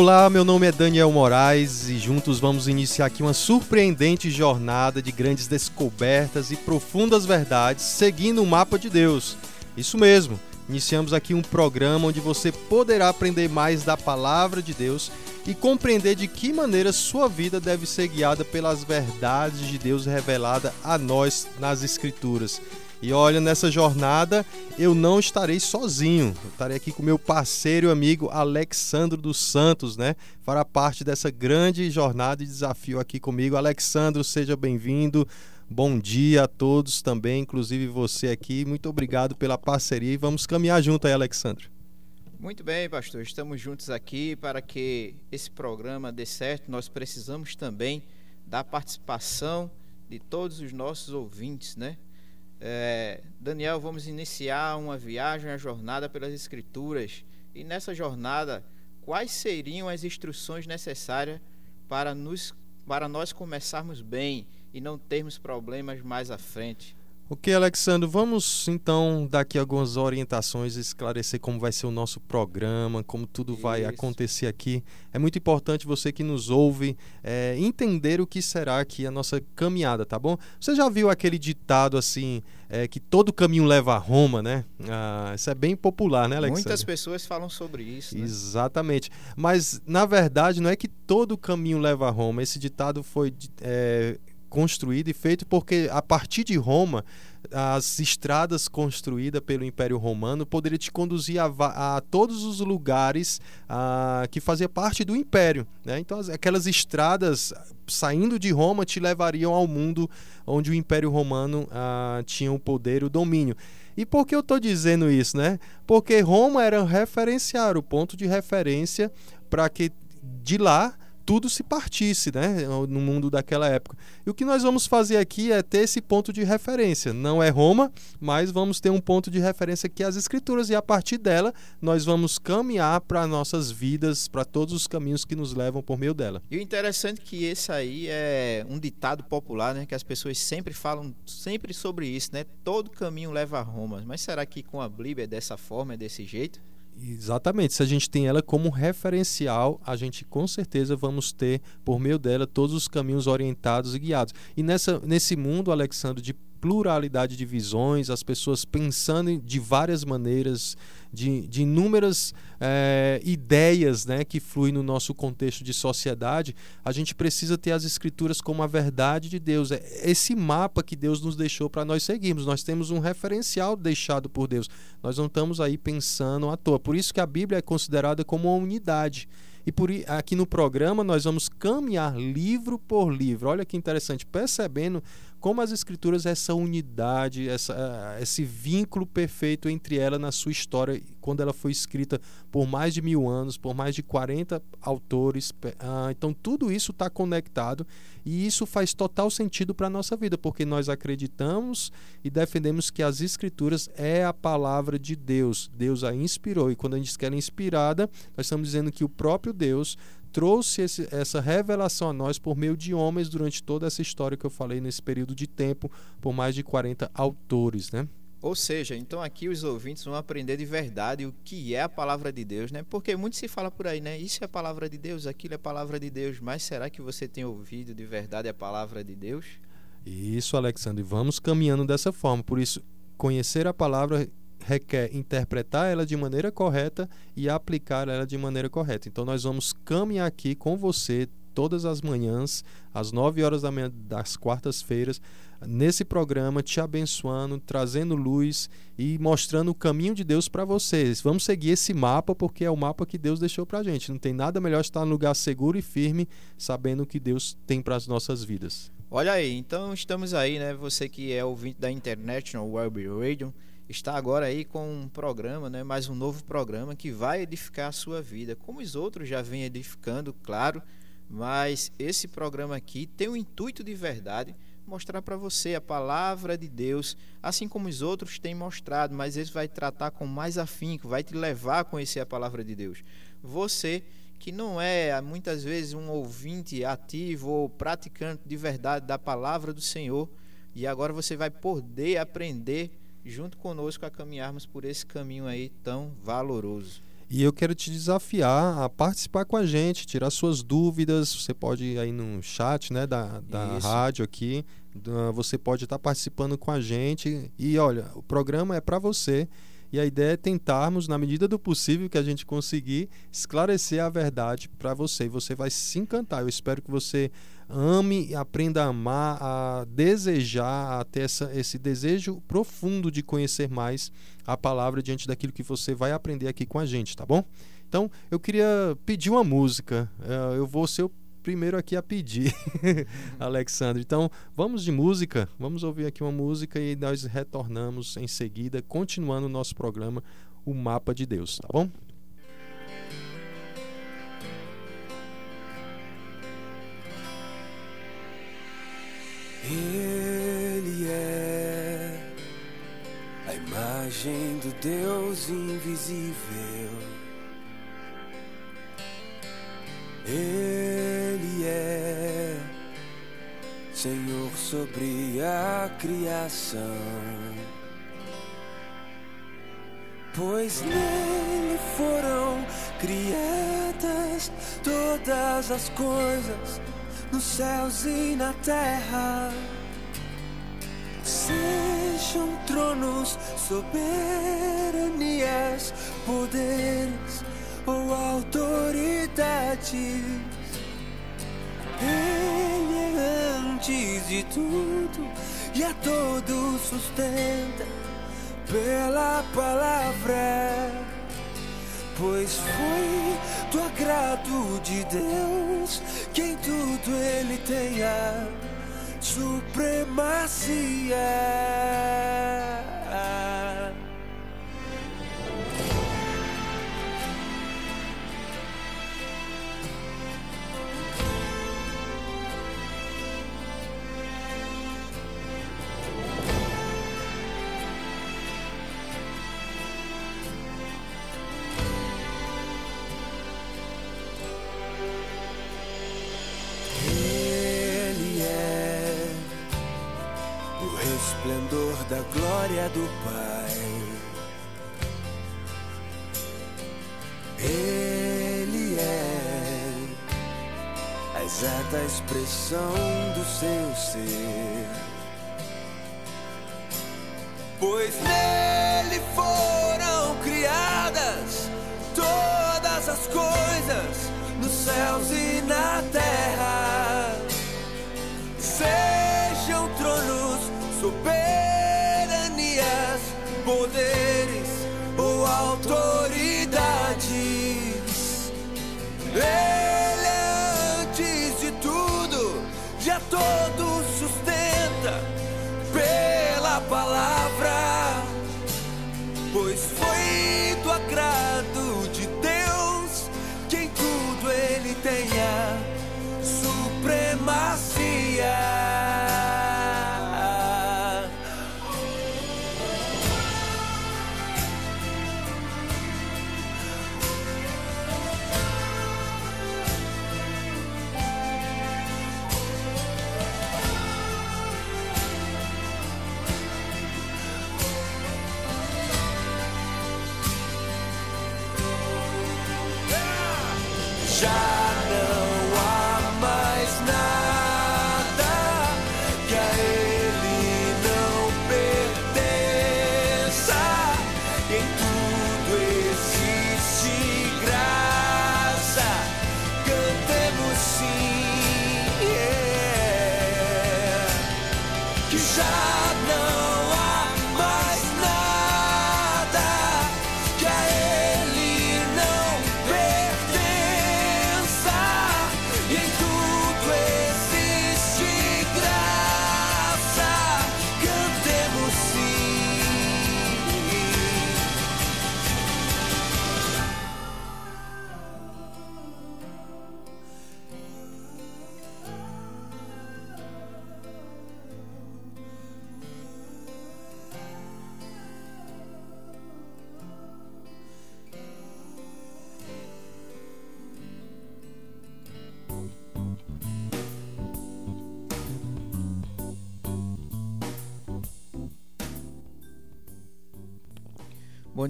Olá, meu nome é Daniel Moraes e juntos vamos iniciar aqui uma surpreendente jornada de grandes descobertas e profundas verdades seguindo o mapa de Deus. Isso mesmo, iniciamos aqui um programa onde você poderá aprender mais da palavra de Deus e compreender de que maneira sua vida deve ser guiada pelas verdades de Deus revelada a nós nas Escrituras. E olha, nessa jornada eu não estarei sozinho. Eu estarei aqui com meu parceiro e amigo Alexandro dos Santos, né? Fará parte dessa grande jornada e desafio aqui comigo. Alexandro, seja bem-vindo. Bom dia a todos também, inclusive você aqui. Muito obrigado pela parceria e vamos caminhar junto aí, Alexandro. Muito bem, pastor. Estamos juntos aqui para que esse programa dê certo. Nós precisamos também da participação de todos os nossos ouvintes, né? É, Daniel, vamos iniciar uma viagem, uma jornada pelas Escrituras. E nessa jornada, quais seriam as instruções necessárias para, nos, para nós começarmos bem e não termos problemas mais à frente? Ok, Alexandre, vamos então dar aqui algumas orientações, esclarecer como vai ser o nosso programa, como tudo Isso. vai acontecer aqui. É muito importante você que nos ouve é, entender o que será aqui a nossa caminhada, tá bom? Você já viu aquele ditado assim, é, que todo caminho leva a Roma, né? Ah, isso é bem popular, né, Alexandre? Muitas pessoas falam sobre isso. Né? Exatamente. Mas, na verdade, não é que todo caminho leva a Roma. Esse ditado foi é, construído e feito porque a partir de Roma as estradas construídas pelo Império Romano poderiam te conduzir a, a todos os lugares a, que fazia parte do Império. Né? Então, as, aquelas estradas saindo de Roma te levariam ao mundo onde o Império Romano a, tinha o poder, o domínio. E por que eu estou dizendo isso? Né? Porque Roma era referenciar, o ponto de referência para que de lá tudo se partisse, né, no mundo daquela época. E o que nós vamos fazer aqui é ter esse ponto de referência. Não é Roma, mas vamos ter um ponto de referência que é as Escrituras e a partir dela nós vamos caminhar para nossas vidas, para todos os caminhos que nos levam por meio dela. E o interessante é que esse aí é um ditado popular, né, que as pessoas sempre falam sempre sobre isso, né? Todo caminho leva a Roma. Mas será que com a Bíblia é dessa forma, é desse jeito? Exatamente. Se a gente tem ela como referencial, a gente com certeza vamos ter, por meio dela, todos os caminhos orientados e guiados. E nessa, nesse mundo, Alexandre, de pluralidade de visões, as pessoas pensando de várias maneiras, de, de inúmeras é, ideias né, que fluem no nosso contexto de sociedade, a gente precisa ter as escrituras como a verdade de Deus. É esse mapa que Deus nos deixou para nós seguirmos. Nós temos um referencial deixado por Deus. Nós não estamos aí pensando à toa. Por isso que a Bíblia é considerada como uma unidade. E por aqui no programa nós vamos caminhar livro por livro. Olha que interessante, percebendo como as escrituras essa unidade, essa, eh, esse vínculo perfeito entre ela na sua história, quando ela foi escrita por mais de mil anos, por mais de 40 autores. Ah, então tudo isso está conectado e isso faz total sentido para a nossa vida, porque nós acreditamos e defendemos que as escrituras é a palavra de Deus. Deus a inspirou e quando a gente diz que ela é inspirada, nós estamos dizendo que o próprio Deus trouxe esse, essa revelação a nós por meio de homens durante toda essa história que eu falei nesse período de tempo, por mais de 40 autores, né? Ou seja, então aqui os ouvintes vão aprender de verdade o que é a palavra de Deus, né? Porque muito se fala por aí, né? Isso é a palavra de Deus, aquilo é a palavra de Deus, mas será que você tem ouvido de verdade a palavra de Deus? Isso, Alexandre, vamos caminhando dessa forma. Por isso, conhecer a palavra requer interpretar ela de maneira correta e aplicar ela de maneira correta. Então nós vamos caminhar aqui com você todas as manhãs, às 9 horas da manhã das quartas-feiras, nesse programa, te abençoando, trazendo luz e mostrando o caminho de Deus para vocês. Vamos seguir esse mapa porque é o mapa que Deus deixou para a gente. Não tem nada melhor estar num lugar seguro e firme, sabendo o que Deus tem para as nossas vidas. Olha aí, então estamos aí, né? Você que é ouvinte da International Web Radio, está agora aí com um programa, né, mais um novo programa que vai edificar a sua vida, como os outros já vêm edificando, claro, mas esse programa aqui tem o intuito de verdade mostrar para você a palavra de Deus, assim como os outros têm mostrado, mas esse vai tratar com mais afinco, vai te levar a conhecer a palavra de Deus. Você que não é muitas vezes um ouvinte ativo ou praticante de verdade da palavra do Senhor, e agora você vai poder aprender junto conosco a caminharmos por esse caminho aí tão valoroso. E eu quero te desafiar a participar com a gente, tirar suas dúvidas. Você pode ir aí no chat né, da, da rádio aqui. Você pode estar participando com a gente. E olha, o programa é para você. E a ideia é tentarmos, na medida do possível que a gente conseguir, esclarecer a verdade para você. E você vai se encantar. Eu espero que você ame, aprenda a amar, a desejar, a ter essa, esse desejo profundo de conhecer mais a palavra diante daquilo que você vai aprender aqui com a gente, tá bom? Então, eu queria pedir uma música. Eh, eu vou ser o primeiro aqui a pedir, Alexandre. Então, vamos de música. Vamos ouvir aqui uma música e nós retornamos em seguida, continuando o nosso programa, O Mapa de Deus, tá bom? Ele é a imagem do Deus invisível. Ele é Senhor sobre a criação. Pois nele foram criadas todas as coisas nos céus e na terra. Sejam tronos, soberanias, poderes ou autoridades. Ele é antes de tudo e a todos sustenta pela palavra pois foi do agrado de Deus que em tudo ele tenha supremacia. Ser. Pois nele foram criadas todas as coisas nos céus e palavra,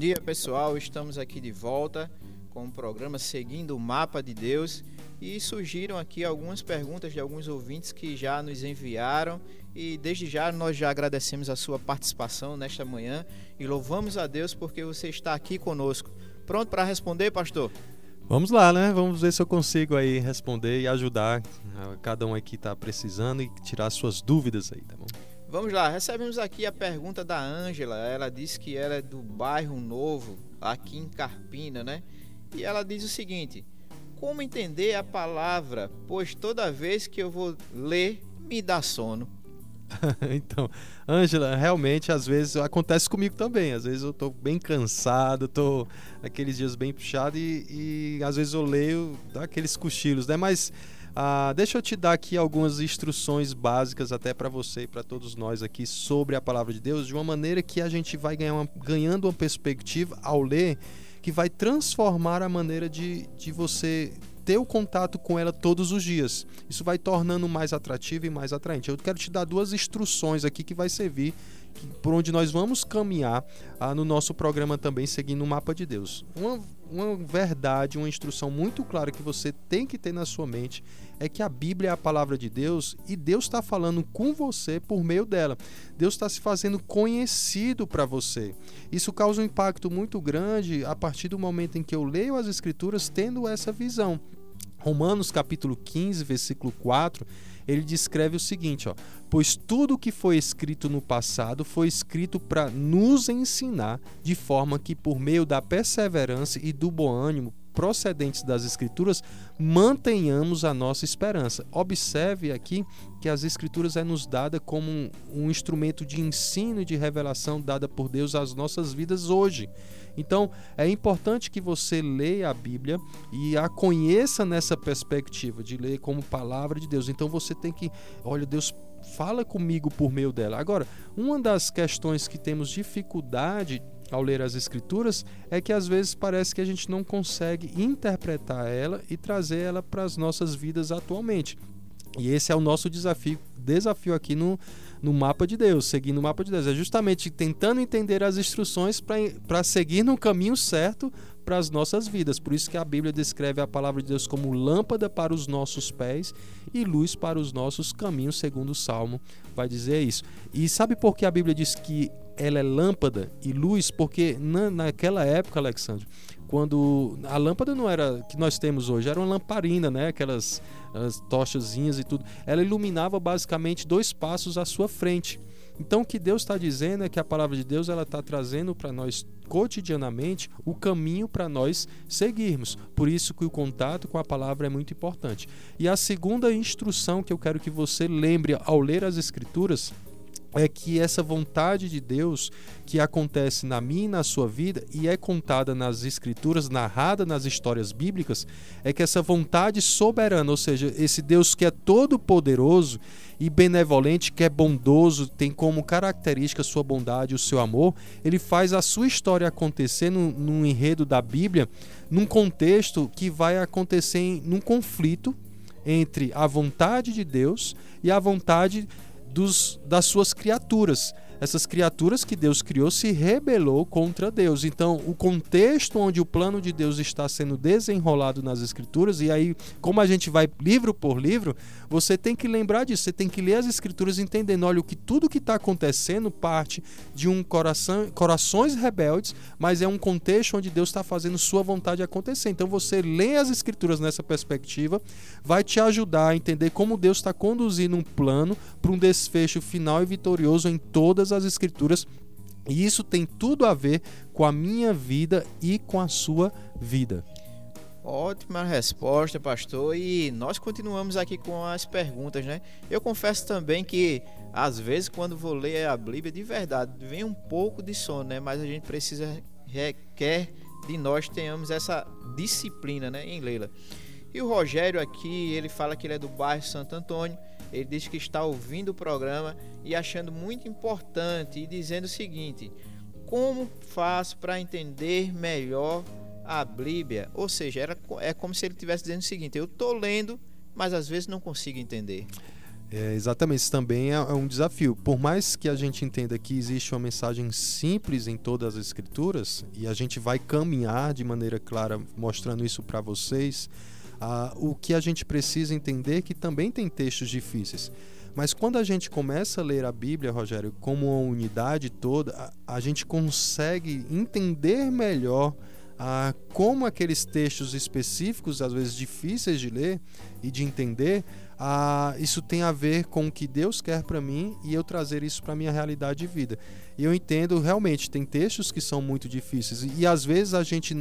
dia, pessoal. Estamos aqui de volta com o programa Seguindo o Mapa de Deus e surgiram aqui algumas perguntas de alguns ouvintes que já nos enviaram e desde já nós já agradecemos a sua participação nesta manhã e louvamos a Deus porque você está aqui conosco. Pronto para responder, pastor? Vamos lá, né? Vamos ver se eu consigo aí responder e ajudar cada um aqui está precisando e tirar suas dúvidas aí, tá bom? Vamos lá, recebemos aqui a pergunta da Ângela. Ela disse que ela é do bairro Novo, aqui em Carpina, né? E ela diz o seguinte: Como entender a palavra? Pois toda vez que eu vou ler, me dá sono. então, Ângela, realmente às vezes acontece comigo também. Às vezes eu tô bem cansado, tô aqueles dias bem puxado e, e às vezes eu leio, dá aqueles cochilos, né? Mas ah, deixa eu te dar aqui algumas instruções básicas até para você e para todos nós aqui sobre a palavra de Deus, de uma maneira que a gente vai uma, ganhando uma perspectiva ao ler que vai transformar a maneira de, de você ter o contato com ela todos os dias. Isso vai tornando mais atrativo e mais atraente. Eu quero te dar duas instruções aqui que vai servir por onde nós vamos caminhar ah, no nosso programa também, seguindo o mapa de Deus. Uma, uma verdade, uma instrução muito clara que você tem que ter na sua mente é que a Bíblia é a palavra de Deus e Deus está falando com você por meio dela. Deus está se fazendo conhecido para você. Isso causa um impacto muito grande a partir do momento em que eu leio as Escrituras tendo essa visão. Romanos capítulo 15, versículo 4, ele descreve o seguinte, ó: "Pois tudo o que foi escrito no passado foi escrito para nos ensinar, de forma que por meio da perseverança e do bom ânimo procedentes das Escrituras, mantenhamos a nossa esperança. Observe aqui que as Escrituras é nos dada como um, um instrumento de ensino e de revelação dada por Deus às nossas vidas hoje. Então, é importante que você leia a Bíblia e a conheça nessa perspectiva de ler como palavra de Deus. Então, você tem que, olha, Deus fala comigo por meio dela. Agora, uma das questões que temos dificuldade ao ler as escrituras é que às vezes parece que a gente não consegue interpretar ela e trazer ela para as nossas vidas atualmente. E esse é o nosso desafio, desafio aqui no, no mapa de Deus, seguindo o mapa de Deus. É justamente tentando entender as instruções para seguir no caminho certo para as nossas vidas. Por isso que a Bíblia descreve a palavra de Deus como lâmpada para os nossos pés e luz para os nossos caminhos, segundo o Salmo vai dizer isso. E sabe por que a Bíblia diz que ela é lâmpada e luz? Porque na, naquela época, Alexandre, quando a lâmpada não era que nós temos hoje, era uma lamparina, né? Aquelas tochazinhas e tudo. Ela iluminava basicamente dois passos à sua frente. Então o que Deus está dizendo é que a palavra de Deus ela está trazendo para nós cotidianamente o caminho para nós seguirmos. Por isso que o contato com a palavra é muito importante. E a segunda instrução que eu quero que você lembre ao ler as escrituras é que essa vontade de Deus que acontece na minha e na sua vida e é contada nas escrituras, narrada nas histórias bíblicas, é que essa vontade soberana, ou seja, esse Deus que é todo poderoso e benevolente, que é bondoso, tem como característica sua bondade, o seu amor, ele faz a sua história acontecer num, num enredo da Bíblia, num contexto que vai acontecer em, num conflito entre a vontade de Deus e a vontade dos, das suas criaturas essas criaturas que Deus criou se rebelou contra Deus. Então, o contexto onde o plano de Deus está sendo desenrolado nas escrituras, e aí, como a gente vai livro por livro, você tem que lembrar disso, você tem que ler as escrituras entendendo, olha, o que tudo que está acontecendo parte de um coração, corações rebeldes, mas é um contexto onde Deus está fazendo sua vontade acontecer. Então, você lê as escrituras nessa perspectiva, vai te ajudar a entender como Deus está conduzindo um plano para um desfecho final e vitorioso em todas todas as Escrituras e isso tem tudo a ver com a minha vida e com a sua vida. Ótima resposta, pastor. E nós continuamos aqui com as perguntas, né? Eu confesso também que às vezes quando vou ler a Bíblia de verdade, vem um pouco de sono, né? Mas a gente precisa requer de nós tenhamos essa disciplina, né, em lê-la. E o Rogério aqui, ele fala que ele é do bairro Santo Antônio ele diz que está ouvindo o programa e achando muito importante e dizendo o seguinte: como faço para entender melhor a Bíblia? Ou seja, era, é como se ele estivesse dizendo o seguinte: eu estou lendo, mas às vezes não consigo entender. É, exatamente, isso também é, é, um desafio. Por mais que a gente entenda que existe uma mensagem simples em todas as escrituras, e a gente vai caminhar de maneira clara mostrando isso para vocês, ah, o que a gente precisa entender é que também tem textos difíceis. Mas quando a gente começa a ler a Bíblia, Rogério, como uma unidade toda, a, a gente consegue entender melhor ah, como aqueles textos específicos, às vezes difíceis de ler e de entender, ah, isso tem a ver com o que Deus quer para mim e eu trazer isso para minha realidade de vida. E eu entendo realmente tem textos que são muito difíceis e, e às vezes a gente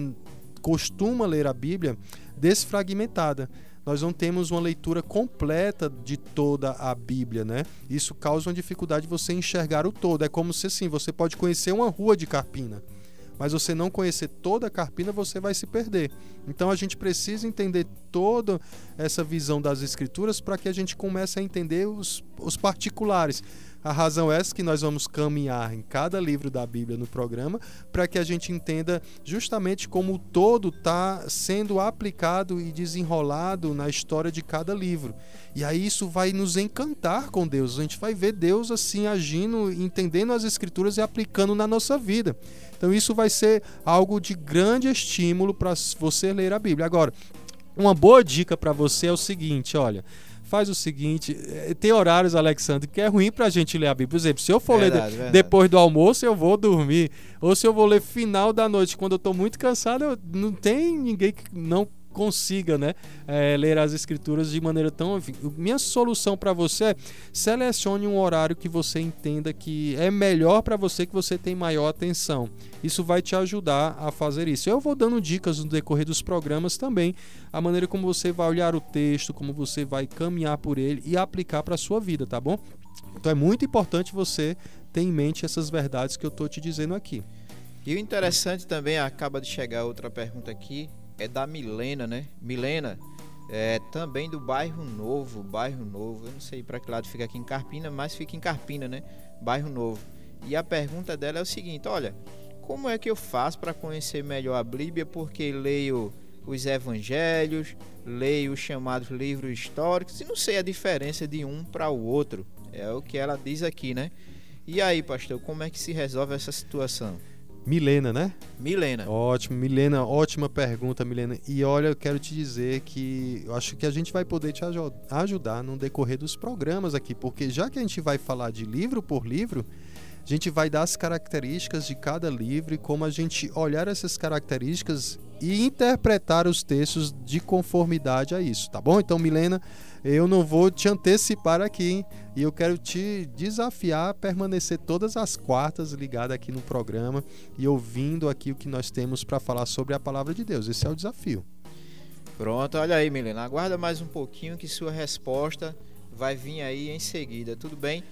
costuma ler a Bíblia desfragmentada nós não temos uma leitura completa de toda a Bíblia, né? Isso causa uma dificuldade de você enxergar o todo. É como se assim, você pode conhecer uma rua de Carpina, mas você não conhecer toda a Carpina, você vai se perder. Então a gente precisa entender toda essa visão das escrituras para que a gente comece a entender os, os particulares. A razão é essa que nós vamos caminhar em cada livro da Bíblia no programa para que a gente entenda justamente como o todo está sendo aplicado e desenrolado na história de cada livro. E aí isso vai nos encantar com Deus. A gente vai ver Deus assim agindo, entendendo as escrituras e aplicando na nossa vida. Então isso vai ser algo de grande estímulo para você ler a Bíblia. Agora, uma boa dica para você é o seguinte, olha, faz o seguinte: eh, tem horários, Alexandre, que é ruim pra gente ler a Bíblia. Por exemplo, se eu for verdade, ler de, depois do almoço, eu vou dormir. Ou se eu vou ler final da noite, quando eu tô muito cansado, eu, não tem ninguém que não consiga né, é, ler as escrituras de maneira tão. Minha solução para você é selecione um horário que você entenda que é melhor para você, que você tem maior atenção. Isso vai te ajudar a fazer isso. Eu vou dando dicas no decorrer dos programas também, a maneira como você vai olhar o texto, como você vai caminhar por ele e aplicar para a sua vida, tá bom? Então é muito importante você ter em mente essas verdades que eu estou te dizendo aqui. E o interessante também, acaba de chegar outra pergunta aqui, é da Milena, né? Milena, é também do bairro Novo, bairro Novo. Eu não sei para que lado fica aqui em Carpina, mas fica em Carpina, né? Bairro Novo. E a pergunta dela é o seguinte: olha, como é que eu faço para conhecer melhor a Bíblia? Porque leio os evangelhos, leio os chamados livros históricos e não sei a diferença de um para o outro. É o que ela diz aqui, né? E aí, pastor, como é que se resolve essa situação? Milena, né? Milena. Ótimo, Milena, ótima pergunta, Milena. E olha, eu quero te dizer que eu acho que a gente vai poder te ajudar no decorrer dos programas aqui, porque já que a gente vai falar de livro por livro, a gente vai dar as características de cada livro e como a gente olhar essas características e interpretar os textos de conformidade a isso, tá bom? Então, Milena, eu não vou te antecipar aqui, hein? E eu quero te desafiar a permanecer todas as quartas ligado aqui no programa e ouvindo aqui o que nós temos para falar sobre a palavra de Deus. Esse é o desafio. Pronto, olha aí, Milena. Aguarda mais um pouquinho que sua resposta vai vir aí em seguida, tudo bem?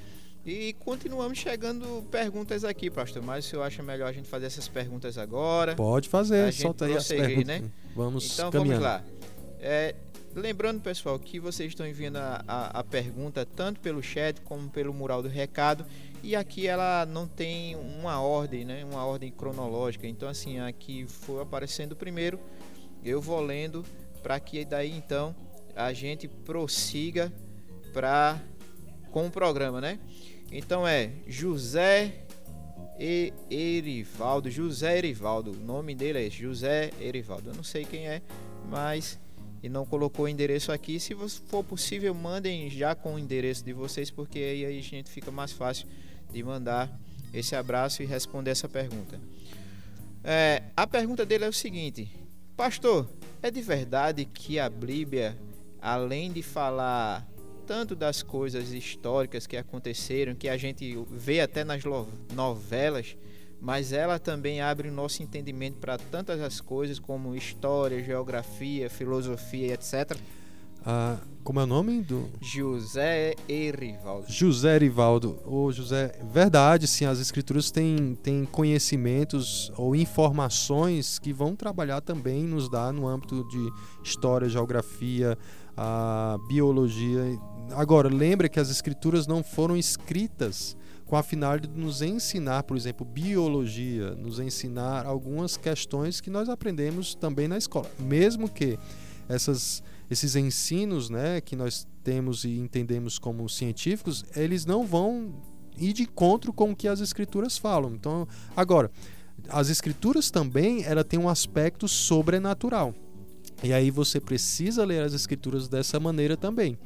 E continuamos chegando perguntas aqui, pastor. Mas se eu acho melhor a gente fazer essas perguntas agora. Pode fazer, solta aí as perguntas. Né? Vamos então caminhando. vamos lá. É, lembrando, pessoal, que vocês estão enviando a, a, a, pergunta tanto pelo chat como pelo mural do recado. E aqui ela não tem uma ordem, né? Uma ordem cronológica. Então, assim, aqui foi aparecendo primeiro. Eu vou lendo para que daí então a gente prossiga para com o programa, né? Então é José e Erivaldo. José Erivaldo. O nome dele é José Erivaldo. Eu não sei quem é, mas e não colocou o endereço aqui. Se for possível, mandem já com o endereço de vocês, porque aí a gente fica mais fácil de mandar esse abraço e responder essa pergunta. É, a pergunta dele é o seguinte: Pastor, é de verdade que a Bíblia, além de falar tanto das coisas históricas que aconteceram, que a gente vê até nas novelas, mas ela também abre o nosso entendimento para tantas as coisas como história, geografia, filosofia, etc. Ah, como é o nome do José Erivaldo? José Erivaldo. Ô, José, verdade, sim, as escrituras têm, têm conhecimentos ou informações que vão trabalhar também nos dar no âmbito de história, geografia, a biologia. Agora, lembre que as escrituras não foram escritas com a finalidade de nos ensinar, por exemplo, biologia, nos ensinar algumas questões que nós aprendemos também na escola. Mesmo que essas, esses ensinos né, que nós temos e entendemos como científicos, eles não vão ir de encontro com o que as escrituras falam. Então, agora, as escrituras também, ela tem um aspecto sobrenatural. E aí você precisa ler as escrituras dessa maneira também.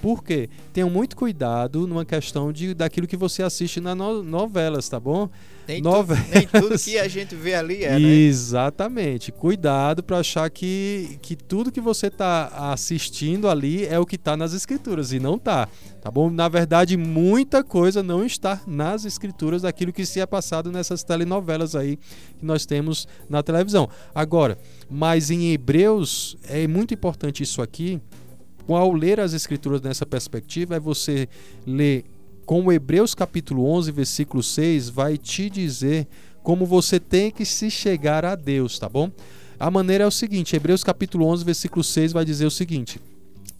Por quê? Tenham muito cuidado numa questão de, daquilo que você assiste nas no, novelas, tá bom? Nem, Novelas. tu, nem tudo que a gente vê ali é, né? Exatamente. Cuidado para achar que, que tudo que você está assistindo ali é o que está nas escrituras e não tá, tá bom? Na verdade, muita coisa não está nas escrituras daquilo que se é passado nessas telenovelas aí que nós temos na televisão. Agora, mas em Hebreus é muito importante isso aqui. Ao ler as escrituras nessa perspectiva, é você ler como Hebreus capítulo 11, versículo 6 vai te dizer como você tem que se chegar a Deus, tá bom? A maneira é o seguinte, Hebreus capítulo 11, versículo 6 vai dizer o seguinte: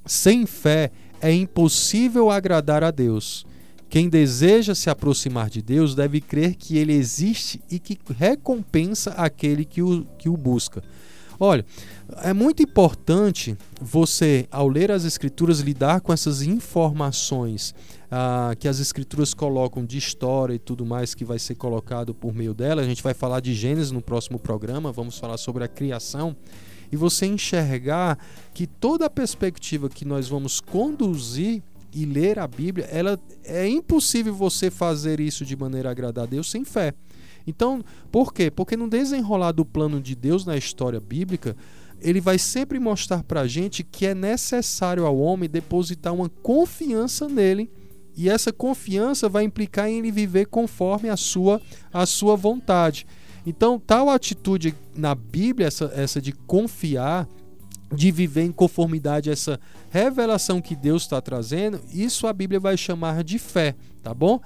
Sem fé é impossível agradar a Deus. Quem deseja se aproximar de Deus deve crer que ele existe e que recompensa aquele que o, que o busca. Olha, é muito importante você, ao ler as Escrituras, lidar com essas informações ah, que as Escrituras colocam de história e tudo mais que vai ser colocado por meio dela. A gente vai falar de Gênesis no próximo programa, vamos falar sobre a criação. E você enxergar que toda a perspectiva que nós vamos conduzir e ler a Bíblia, ela é impossível você fazer isso de maneira a agradar a Deus sem fé. Então, por quê? Porque no desenrolar do plano de Deus na história bíblica, ele vai sempre mostrar para a gente que é necessário ao homem depositar uma confiança nele e essa confiança vai implicar em ele viver conforme a sua, a sua vontade. Então, tal atitude na Bíblia, essa, essa de confiar, de viver em conformidade essa revelação que Deus está trazendo, isso a Bíblia vai chamar de fé, tá bom?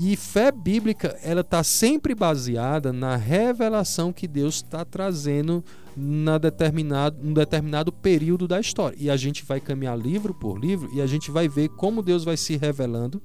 E fé bíblica, ela está sempre baseada na revelação que Deus está trazendo na determinado, num determinado período da história. E a gente vai caminhar livro por livro e a gente vai ver como Deus vai se revelando,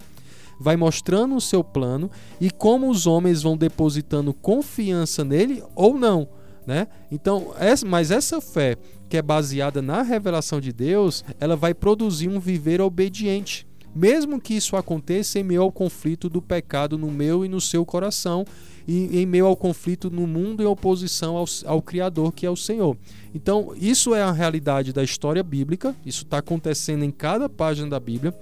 vai mostrando o seu plano e como os homens vão depositando confiança nele ou não. Né? Então, essa, mas essa fé que é baseada na revelação de Deus, ela vai produzir um viver obediente mesmo que isso aconteça em meio ao conflito do pecado no meu e no seu coração, e em meio ao conflito no mundo em oposição ao, ao Criador, que é o Senhor. Então, isso é a realidade da história bíblica, isso está acontecendo em cada página da Bíblia.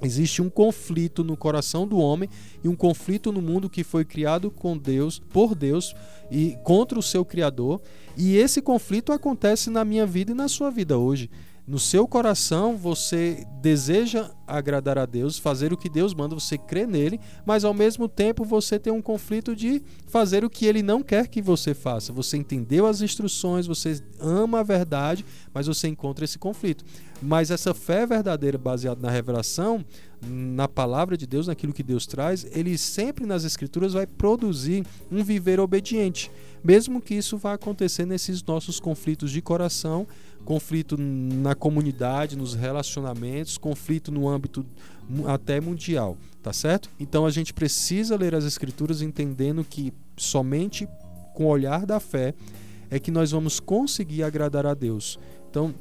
Existe um conflito no coração do homem e um conflito no mundo que foi criado com Deus, por Deus e contra o seu criador, e esse conflito acontece na minha vida e na sua vida hoje. No seu coração você deseja agradar a Deus, fazer o que Deus manda, você crê nele, mas ao mesmo tempo você tem um conflito de fazer o que ele não quer que você faça. Você entendeu as instruções, você ama a verdade, mas você encontra esse conflito. Mas essa fé verdadeira baseada na revelação, na palavra de Deus, naquilo que Deus traz, ele sempre nas escrituras vai produzir um viver obediente, mesmo que isso vá acontecer nesses nossos conflitos de coração conflito na comunidade, nos relacionamentos, conflito no âmbito até mundial, tá certo? Então a gente precisa ler as escrituras entendendo que somente com o olhar da fé é que nós vamos conseguir agradar a Deus. Então,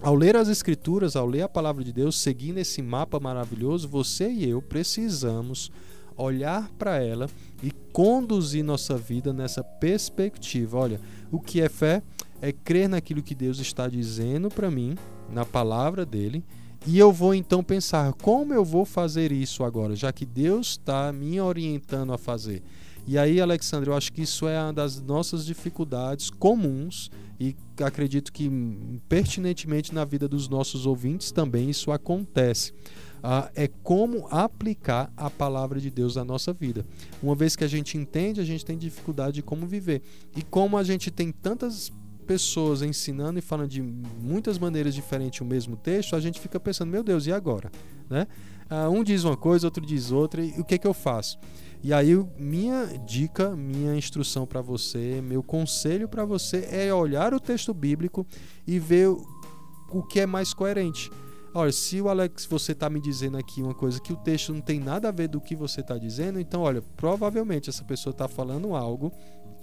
ao ler as escrituras, ao ler a palavra de Deus, seguindo esse mapa maravilhoso, você e eu precisamos olhar para ela e conduzir nossa vida nessa perspectiva. Olha, o que é fé? é crer naquilo que Deus está dizendo para mim, na palavra dele, e eu vou então pensar como eu vou fazer isso agora, já que Deus está me orientando a fazer. E aí, Alexandre, eu acho que isso é uma das nossas dificuldades comuns e acredito que pertinentemente na vida dos nossos ouvintes também isso acontece. Ah, é como aplicar a palavra de Deus na nossa vida. Uma vez que a gente entende, a gente tem dificuldade de como viver. E como a gente tem tantas pessoas ensinando e falando de muitas maneiras diferentes o mesmo texto, a gente fica pensando, meu Deus, e agora? Né? Ah, um diz uma coisa, outro diz outra, e o que, que eu faço? E aí, minha dica, minha instrução para você, meu conselho para você é olhar o texto bíblico e ver o que é mais coerente. Olha, se o Alex, você está me dizendo aqui uma coisa que o texto não tem nada a ver do que você está dizendo, então, olha, provavelmente essa pessoa está falando algo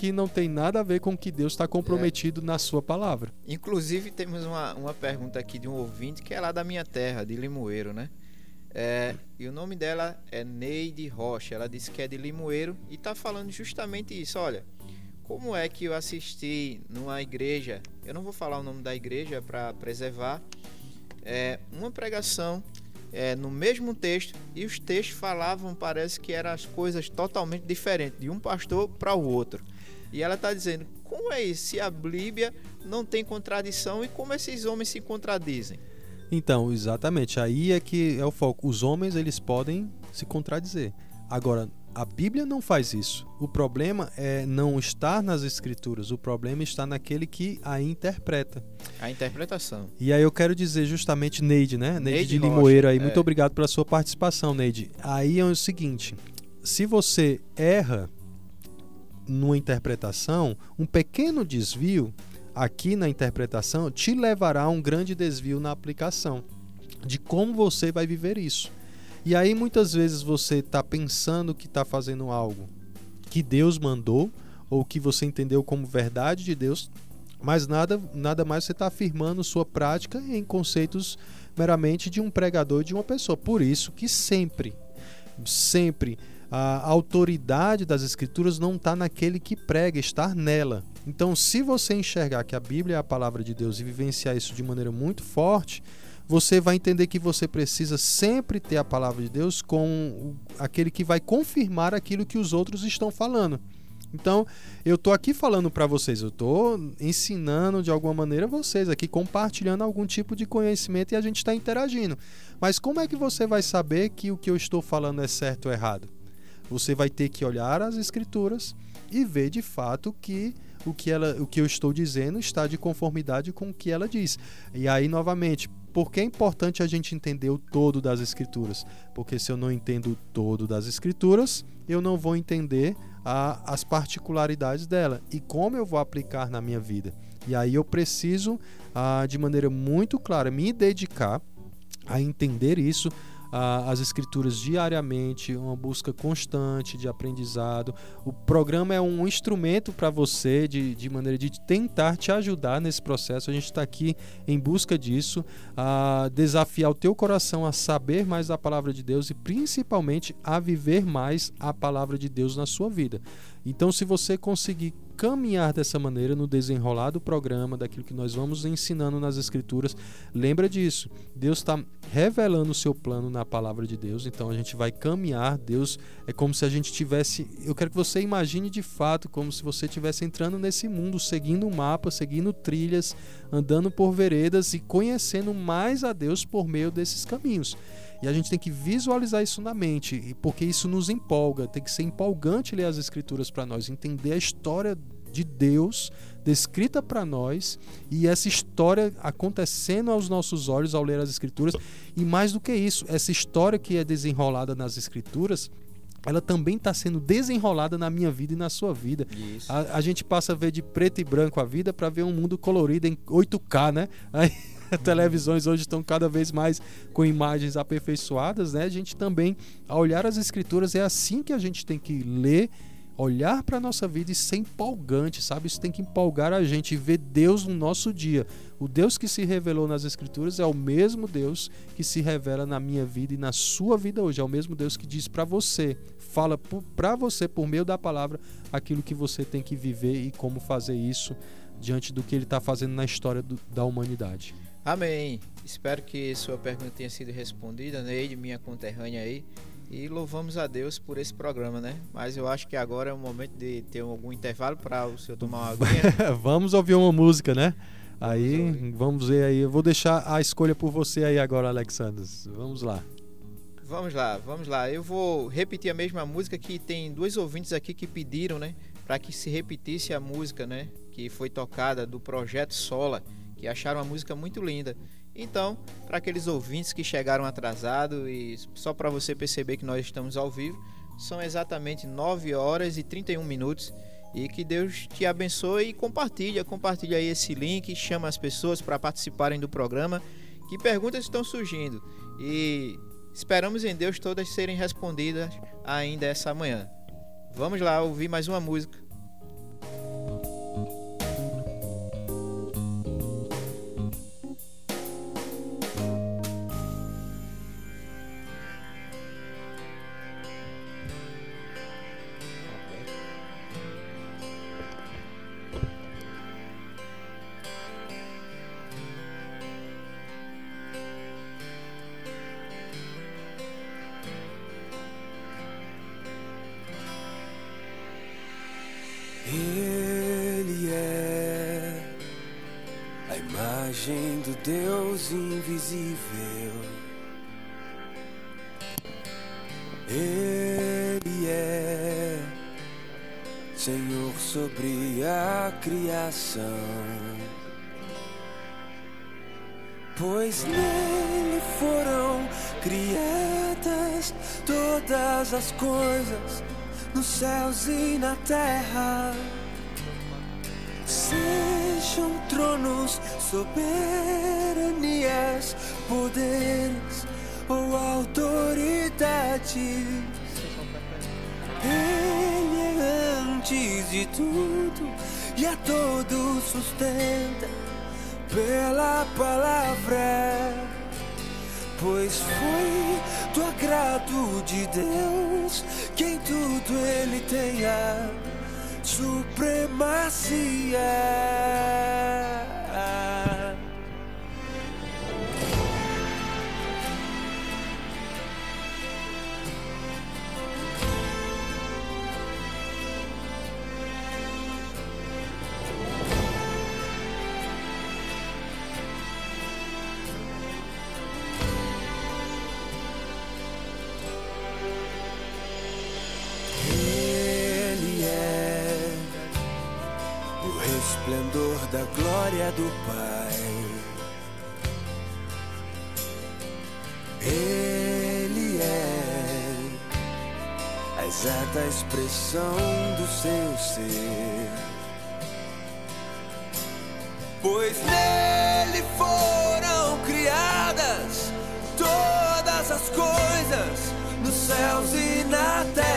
que não tem nada a ver com o que Deus está comprometido é. na sua palavra. Inclusive, temos uma, uma pergunta aqui de um ouvinte que é lá da minha terra, de Limoeiro, né? É, e o nome dela é Neide Rocha. Ela disse que é de Limoeiro e está falando justamente isso. Olha, como é que eu assisti numa igreja? Eu não vou falar o nome da igreja para preservar. É, uma pregação é, no mesmo texto e os textos falavam, parece que eram as coisas totalmente diferentes de um pastor para o outro. E ela está dizendo: como é isso? Se a Bíblia não tem contradição e como esses homens se contradizem? Então, exatamente. Aí é que é o foco. Os homens eles podem se contradizer. Agora, a Bíblia não faz isso. O problema é não estar nas escrituras, o problema está naquele que a interpreta. A interpretação. E aí eu quero dizer justamente Neide, né? Neide, Neide de Limoeiro aí. É. Muito obrigado pela sua participação, Neide. Aí é o seguinte, se você erra numa interpretação, um pequeno desvio aqui na interpretação te levará a um grande desvio na aplicação de como você vai viver isso. E aí muitas vezes você está pensando que está fazendo algo que Deus mandou ou que você entendeu como verdade de Deus, mas nada, nada mais você está afirmando sua prática em conceitos meramente de um pregador de uma pessoa. Por isso que sempre, sempre a autoridade das escrituras não está naquele que prega, está nela. Então, se você enxergar que a Bíblia é a palavra de Deus e vivenciar isso de maneira muito forte, você vai entender que você precisa sempre ter a palavra de Deus com aquele que vai confirmar aquilo que os outros estão falando. Então, eu estou aqui falando para vocês, eu estou ensinando de alguma maneira vocês aqui, compartilhando algum tipo de conhecimento e a gente está interagindo. Mas como é que você vai saber que o que eu estou falando é certo ou errado? Você vai ter que olhar as escrituras e ver de fato que o que, ela, o que eu estou dizendo está de conformidade com o que ela diz. E aí, novamente, por que é importante a gente entender o todo das escrituras? Porque se eu não entendo o todo das escrituras, eu não vou entender a, as particularidades dela e como eu vou aplicar na minha vida. E aí eu preciso, a, de maneira muito clara, me dedicar a entender isso, as escrituras diariamente, uma busca constante de aprendizado. O programa é um instrumento para você de, de maneira de tentar te ajudar nesse processo. A gente está aqui em busca disso, a desafiar o teu coração a saber mais da palavra de Deus e principalmente a viver mais a palavra de Deus na sua vida. Então, se você conseguir caminhar dessa maneira no desenrolar do programa, daquilo que nós vamos ensinando nas Escrituras, lembra disso. Deus está revelando o seu plano na palavra de Deus, então a gente vai caminhar. Deus é como se a gente tivesse. Eu quero que você imagine de fato como se você estivesse entrando nesse mundo, seguindo um mapa, seguindo trilhas, andando por veredas e conhecendo mais a Deus por meio desses caminhos. E a gente tem que visualizar isso na mente, porque isso nos empolga. Tem que ser empolgante ler as Escrituras para nós, entender a história de Deus descrita para nós e essa história acontecendo aos nossos olhos ao ler as Escrituras. E mais do que isso, essa história que é desenrolada nas Escrituras ela também está sendo desenrolada na minha vida e na sua vida. A, a, gente passa a ver de preto e branco a vida para ver um mundo colorido em 8K, né? Aí, televisões hoje estão cada vez mais com imagens aperfeiçoadas, né? A gente também, ao olhar as escrituras, é assim que a gente tem que ler, olhar para a nossa vida e ser empolgante, sabe? Isso tem que empolgar a gente e ver Deus no nosso dia. O Deus que se revelou nas escrituras é o mesmo Deus que se revela na minha vida e na sua vida hoje. É o mesmo Deus que diz para você, fala para você por meio da palavra aquilo que você tem que viver e como fazer isso diante do que ele está fazendo na história do, da humanidade. Amém. Espero que sua pergunta tenha sido respondida, Neide, minha conterrânea aí. E louvamos a Deus por esse programa, né? Mas eu acho que agora é o momento de ter algum intervalo para o senhor tomar uma aguinha. vamos ouvir uma música, né? Aí, vamos, vamos ver aí. Eu vou deixar a escolha por você aí agora, Alexandre. Vamos lá. Vamos lá, vamos lá. Eu vou repetir a mesma música que tem dois ouvintes aqui que pediram, né? Para que se repetisse a música, né? Que foi tocada do Projeto Sola que acharam a música muito linda. Então, para aqueles ouvintes que chegaram atrasado e só para você perceber que nós estamos ao vivo, são exatamente 9 horas e 31 minutos. E que Deus te abençoe e compartilha, compartilha aí esse link, chama as pessoas para participarem do programa. Que perguntas estão surgindo? E esperamos em Deus todas serem respondidas ainda essa manhã. Vamos lá ouvir mais uma música. Imagem do Deus invisível. Ele é Senhor sobre a criação. Pois nele foram criadas todas as coisas nos céus e na terra. Sejam tronos, soberanias, poderes ou autoridades. Ele é antes de tudo e a todos sustenta pela palavra. Pois foi do agrado de Deus que em tudo ele tenha supremacia. Do seu ser. Pois nele foram criadas todas as coisas nos céus e na terra.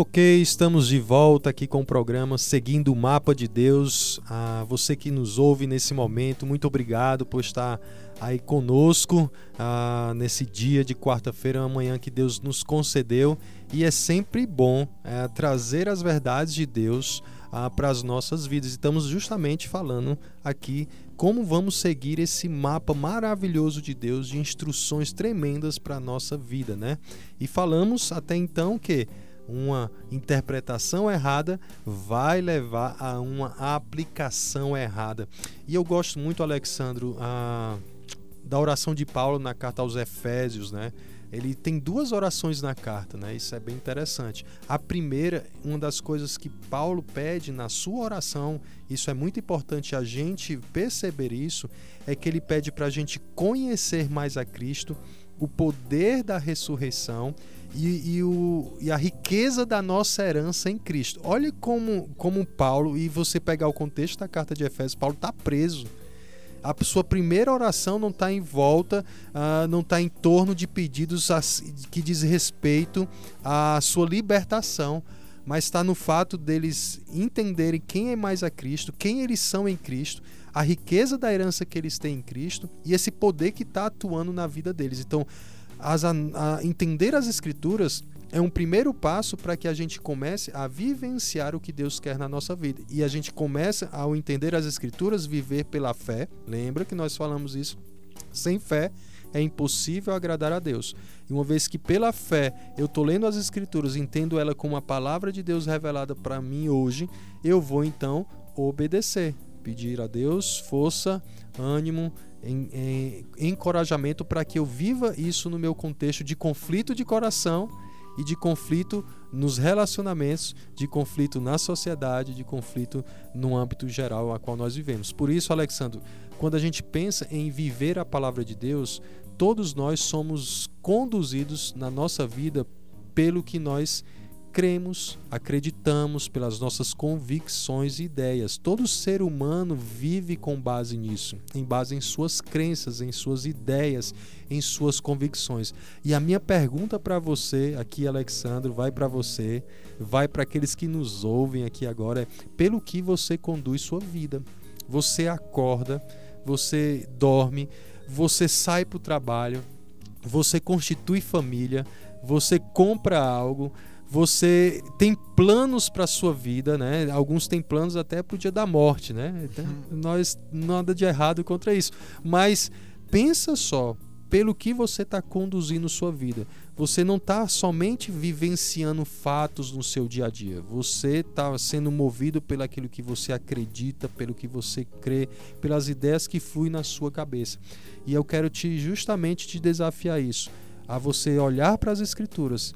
Ok, estamos de volta aqui com o programa Seguindo o Mapa de Deus. A você que nos ouve nesse momento, muito obrigado por estar aí conosco ah, nesse dia de quarta-feira, uma manhã que Deus nos concedeu. E é sempre bom eh, trazer as verdades de Deus ah, para as nossas vidas. Estamos justamente falando aqui como vamos seguir esse mapa maravilhoso de Deus, de instruções tremendas para a nossa vida, né? E falamos até então que uma interpretação errada vai levar a uma aplicação errada. E eu gosto muito, Alexandro, ah, da oração de Paulo na carta aos Efésios, né? ele tem duas orações na carta, né? Isso é bem interessante. A primeira, uma das coisas que Paulo pede na sua oração, isso é muito importante a gente perceber isso, é que ele pede para a gente conhecer mais a Cristo, o poder da ressurreição e, e, o, e a riqueza da nossa herança em Cristo. Olha como, como Paulo, e você pegar o contexto da carta de Efésios, Paulo está preso a sua primeira oração não está em volta, uh, não está em torno de pedidos que diz respeito à sua libertação, mas está no fato deles entenderem quem é mais a Cristo, quem eles são em Cristo, a riqueza da herança que eles têm em Cristo e esse poder que está atuando na vida deles. Então, as, a, a entender as Escrituras é um primeiro passo para que a gente comece a vivenciar o que Deus quer na nossa vida. E a gente começa, ao entender as Escrituras, viver pela fé. Lembra que nós falamos isso? Sem fé é impossível agradar a Deus. E uma vez que pela fé eu estou lendo as Escrituras, entendo ela como a palavra de Deus revelada para mim hoje, eu vou então obedecer, pedir a Deus força, ânimo, em, em, encorajamento para que eu viva isso no meu contexto de conflito de coração e de conflito nos relacionamentos, de conflito na sociedade, de conflito no âmbito geral a qual nós vivemos. Por isso, Alexandre, quando a gente pensa em viver a palavra de Deus, todos nós somos conduzidos na nossa vida pelo que nós cremos, acreditamos pelas nossas convicções e ideias. Todo ser humano vive com base nisso, em base em suas crenças, em suas ideias, em suas convicções. E a minha pergunta para você aqui, Alexandre, vai para você, vai para aqueles que nos ouvem aqui agora, é pelo que você conduz sua vida. Você acorda, você dorme, você sai para o trabalho, você constitui família, você compra algo, você tem planos para sua vida, né? Alguns têm planos até para o dia da morte, né? Então, uhum. nós nada de errado contra isso, mas pensa só pelo que você está conduzindo sua vida. Você não está somente vivenciando fatos no seu dia a dia. Você está sendo movido pelo aquilo que você acredita, pelo que você crê, pelas ideias que fluem na sua cabeça. E eu quero te justamente te desafiar isso, a você olhar para as escrituras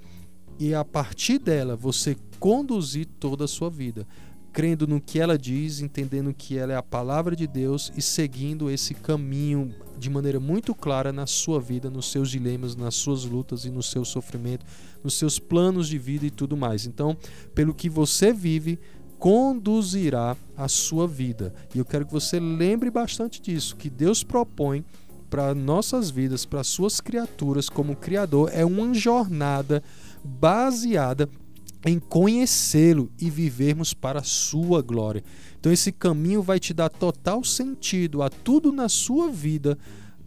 e a partir dela você conduzir toda a sua vida, crendo no que ela diz, entendendo que ela é a palavra de Deus e seguindo esse caminho de maneira muito clara na sua vida, nos seus dilemas, nas suas lutas e no seu sofrimento, nos seus planos de vida e tudo mais. Então, pelo que você vive, conduzirá a sua vida. E eu quero que você lembre bastante disso, que Deus propõe para nossas vidas, para suas criaturas como criador, é uma jornada baseada em conhecê-lo e vivermos para a sua glória. Então esse caminho vai te dar total sentido a tudo na sua vida,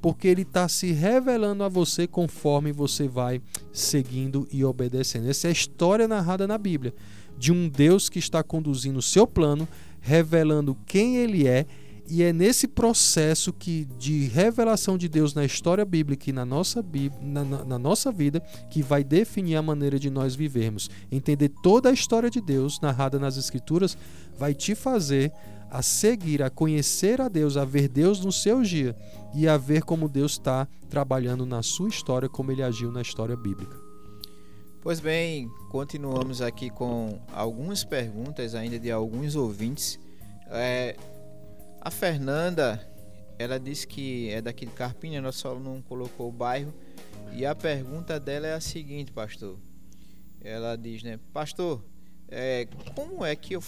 porque ele está se revelando a você conforme você vai seguindo e obedecendo. Essa é a história narrada na Bíblia de um Deus que está conduzindo o seu plano, revelando quem ele é e é nesse processo que de revelação de Deus na história bíblica e na nossa, na, na, nossa vida que vai definir a maneira de nós vivermos. Entender toda a história de Deus narrada nas Escrituras vai te fazer a seguir, a conhecer a Deus, a ver Deus no seu dia e a ver como Deus está trabalhando na sua história, como ele agiu na história bíblica. Pois bem, continuamos aqui com algumas perguntas ainda de alguns ouvintes. É, a Fernanda, ela disse que é daqui de Carpina, ela só não colocou o bairro. E a pergunta dela é a seguinte, pastor. Ela diz, né, pastor, é, como é que eu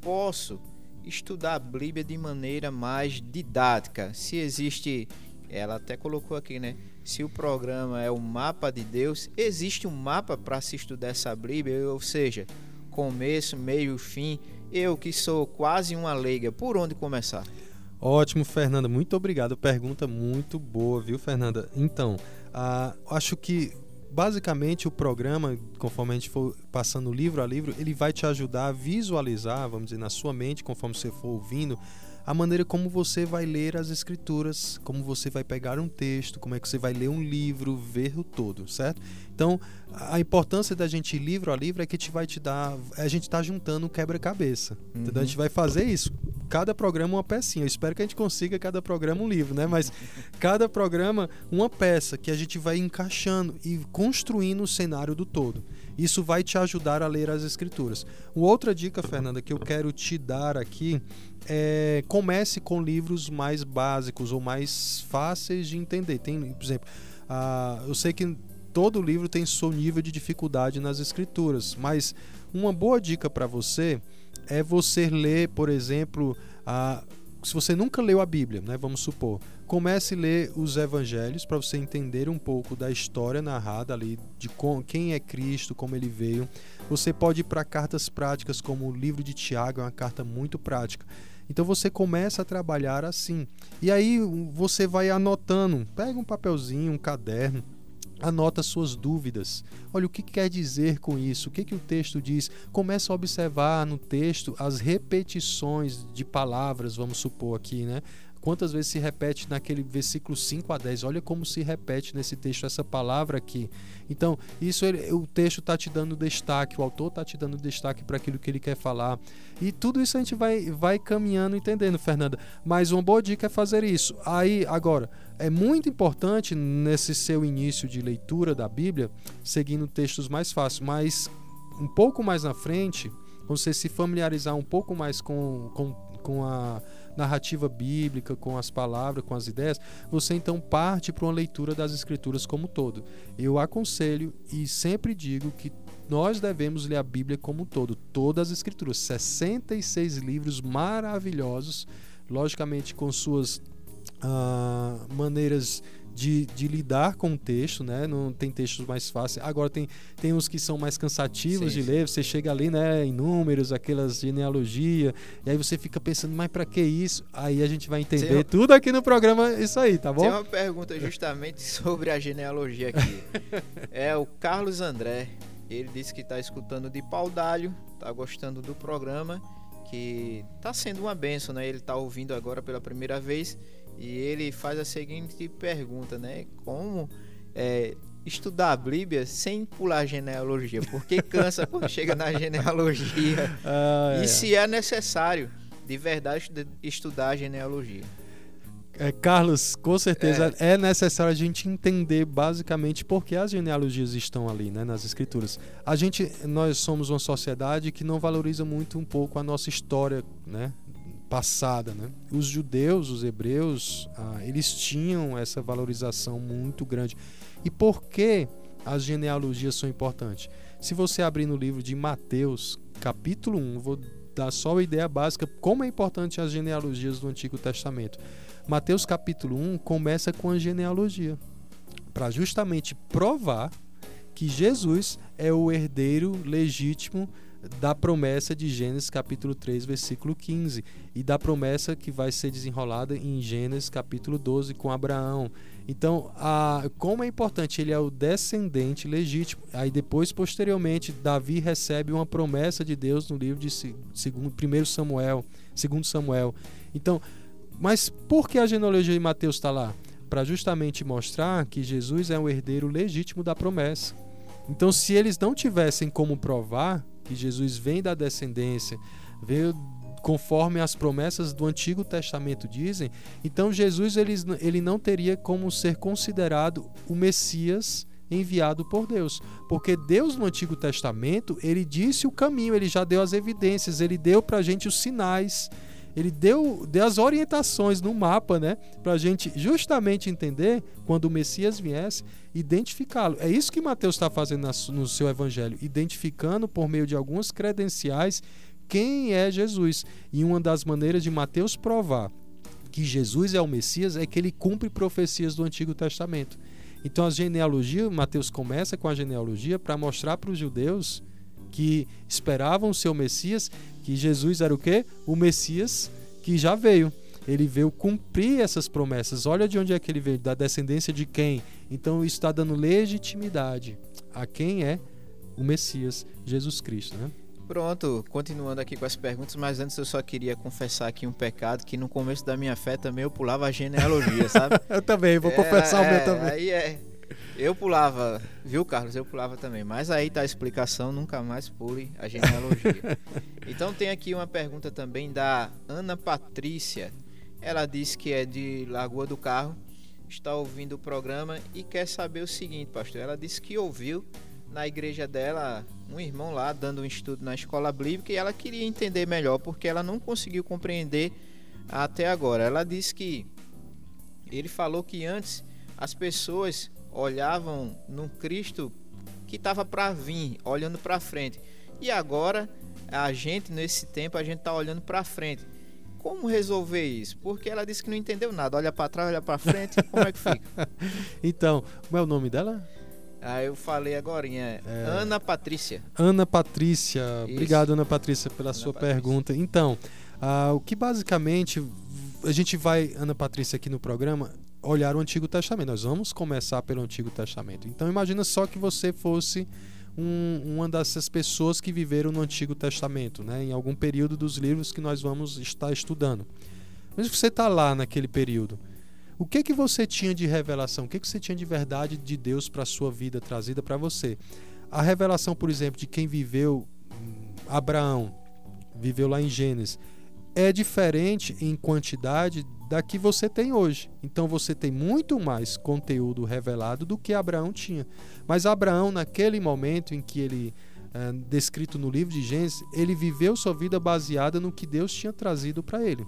posso estudar a Bíblia de maneira mais didática? Se existe, ela até colocou aqui, né? Se o programa é o mapa de Deus, existe um mapa para se estudar essa Bíblia, ou seja, começo, meio, fim eu que sou quase uma leiga, por onde começar? Ótimo, Fernanda, muito obrigado. Pergunta muito boa, viu, Fernanda? Então, uh, acho que basicamente o programa, conforme a gente for passando livro a livro, ele vai te ajudar a visualizar, vamos dizer, na sua mente, conforme você for ouvindo, a maneira como você vai ler as escrituras, como você vai pegar um texto, como é que você vai ler um livro, ver o todo, certo? Então, a importância da gente ir livro a livro é que a gente vai te dar, a gente está juntando um quebra-cabeça. Uhum. Então a gente vai fazer isso. Cada programa uma pecinha. Eu espero que a gente consiga cada programa um livro, né? Mas cada programa uma peça que a gente vai encaixando e construindo o cenário do todo. Isso vai te ajudar a ler as escrituras. Uma outra dica, Fernanda, que eu quero te dar aqui é comece com livros mais básicos ou mais fáceis de entender. Tem, por exemplo, uh, eu sei que todo livro tem seu nível de dificuldade nas escrituras, mas uma boa dica para você é você ler, por exemplo, se você nunca leu a Bíblia, né, vamos supor, comece a ler os evangelhos para você entender um pouco da história narrada ali, de quem é Cristo, como ele veio. Você pode ir para cartas práticas, como o livro de Tiago, é uma carta muito prática. Então você começa a trabalhar assim. E aí você vai anotando, pega um papelzinho, um caderno, anota suas dúvidas. Olha o que quer dizer com isso, o que, que o texto diz. Começa a observar no texto as repetições de palavras, vamos supor aqui, né? Quantas vezes se repete naquele versículo 5 a 10. Olha como se repete nesse texto essa palavra aqui. Então, isso ele, o texto está te dando destaque, o autor está te dando destaque para aquilo que ele quer falar. E tudo isso a gente vai, vai caminhando, entendendo, Fernanda. Mas uma boa dica é fazer isso. Aí, agora, é muito importante nesse seu início de leitura da Bíblia, seguindo textos mais fáceis, mas um pouco mais na frente, você se familiarizar um pouco mais com, com, com a narrativa bíblica, com as palavras, com as ideias, você então parte para uma leitura das escrituras como um todo. Eu aconselho e sempre digo que nós devemos ler a Bíblia como um todo, todas as escrituras, 66 livros maravilhosos, logicamente com suas uh, maneiras de, de, lidar com o texto, né? Não tem textos mais fáceis. Agora tem, tem uns que são mais cansativos sim, de ler. Você chega ali, né, em números, aquelas genealogia, e aí você fica pensando, mas para que isso? Aí a gente vai entender sim, tudo aqui no programa, isso aí, tá bom? Tem uma pergunta justamente sobre a genealogia aqui. é o Carlos André. Ele disse que está escutando de pau d'alho, está gostando do programa, que está sendo uma benção, né? Ele está ouvindo agora pela primeira vez e ele faz a seguinte pergunta, né? Como é, estudar a Bíblia sem pular a genealogia? Porque cansa quando chega na genealogia. Ah, e é. se é necessário, de verdade, estudar a genealogia? É, Carlos, com certeza é. é. necessário a gente entender basicamente por que as genealogias estão ali, né, nas escrituras. A gente, nós somos uma sociedade que não valoriza muito um pouco a nossa história, né, passada. Né? Os judeus, os hebreus, ah, eles tinham essa valorização muito grande. E por que as genealogias são importantes? Se você abrir no livro de Mateus, capítulo 1, vou dar só a ideia básica como é importante as genealogias do Antigo Testamento. Mateus capítulo 1 começa com a genealogia, para justamente provar que Jesus é o herdeiro legítimo da promessa de Gênesis capítulo 3, versículo 15, e da promessa que vai ser desenrolada em Gênesis capítulo 12 com Abraão. Então, a, como é importante, ele é o descendente legítimo. Aí depois, posteriormente, Davi recebe uma promessa de Deus no livro de segundo, 1 Samuel, 2 Samuel. Então, mas por que a genealogia de Mateus está lá? Para justamente mostrar que Jesus é o herdeiro legítimo da promessa. Então, se eles não tivessem como provar que Jesus vem da descendência, veio conforme as promessas do Antigo Testamento dizem, então Jesus ele, ele não teria como ser considerado o Messias enviado por Deus, porque Deus no Antigo Testamento ele disse o caminho, ele já deu as evidências, ele deu para a gente os sinais, ele deu, deu as orientações no mapa, né? Para a gente justamente entender quando o Messias viesse, identificá-lo. É isso que Mateus está fazendo no seu evangelho, identificando por meio de algumas credenciais quem é Jesus. E uma das maneiras de Mateus provar que Jesus é o Messias é que ele cumpre profecias do Antigo Testamento. Então, a genealogia, Mateus começa com a genealogia para mostrar para os judeus que esperavam o seu Messias, que Jesus era o quê? O Messias que já veio. Ele veio cumprir essas promessas. Olha de onde é que ele veio, da descendência de quem? Então isso está dando legitimidade a quem é o Messias, Jesus Cristo, né? Pronto, continuando aqui com as perguntas, mas antes eu só queria confessar aqui um pecado que no começo da minha fé também eu pulava a genealogia, sabe? eu também, vou É, confessar o é, meu também. Aí é. Eu pulava, viu, Carlos? Eu pulava também. Mas aí tá a explicação, nunca mais pule a genealogia. então tem aqui uma pergunta também da Ana Patrícia. Ela diz que é de Lagoa do Carro, está ouvindo o programa e quer saber o seguinte, pastor. Ela disse que ouviu na igreja dela um irmão lá dando um estudo na escola bíblica e ela queria entender melhor porque ela não conseguiu compreender até agora. Ela disse que ele falou que antes as pessoas olhavam no Cristo que estava para vir, olhando para frente. E agora a gente nesse tempo a gente está olhando para frente. Como resolver isso? Porque ela disse que não entendeu nada. Olha para trás, olha para frente, como é que fica? Então, como é o nome dela? Aí eu falei agora, é Ana Patrícia. Ana Patrícia. Isso. Obrigado, Ana Patrícia, pela sua Patrícia. pergunta. Então, ah, o que basicamente a gente vai, Ana Patrícia, aqui no programa, olhar o Antigo Testamento. Nós vamos começar pelo Antigo Testamento. Então, imagina só que você fosse um- uma dessas pessoas que viveram no Antigo Testamento, né? em algum período dos livros que nós vamos estar estudando. Mas você está lá naquele período. O que que você tinha de revelação? O que que você tinha de verdade de Deus para a sua vida trazida para você? A revelação, por exemplo, de quem viveu hum, Abraão, viveu lá em Gênesis, é diferente em quantidade da que você tem hoje. Então você tem muito mais conteúdo revelado do que Abraão tinha. Mas Abraão, naquele momento em que ele é descrito no livro de Gênesis, ele viveu sua vida baseada no que Deus tinha trazido para ele.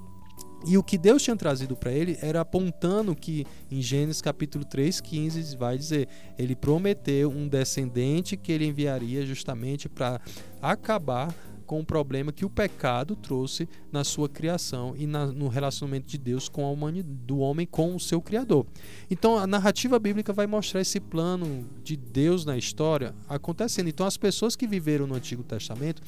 E o que Deus tinha trazido para ele era apontando que em Gênesis capítulo 3, 15 vai dizer, ele prometeu um descendente que ele enviaria justamente para acabar com o problema que o pecado trouxe na sua criação e na- no relacionamento de Deus com a humanidade, do homem com o seu criador. Então a narrativa bíblica vai mostrar esse plano de Deus na história acontecendo. Então as pessoas que viveram no Antigo Testamento,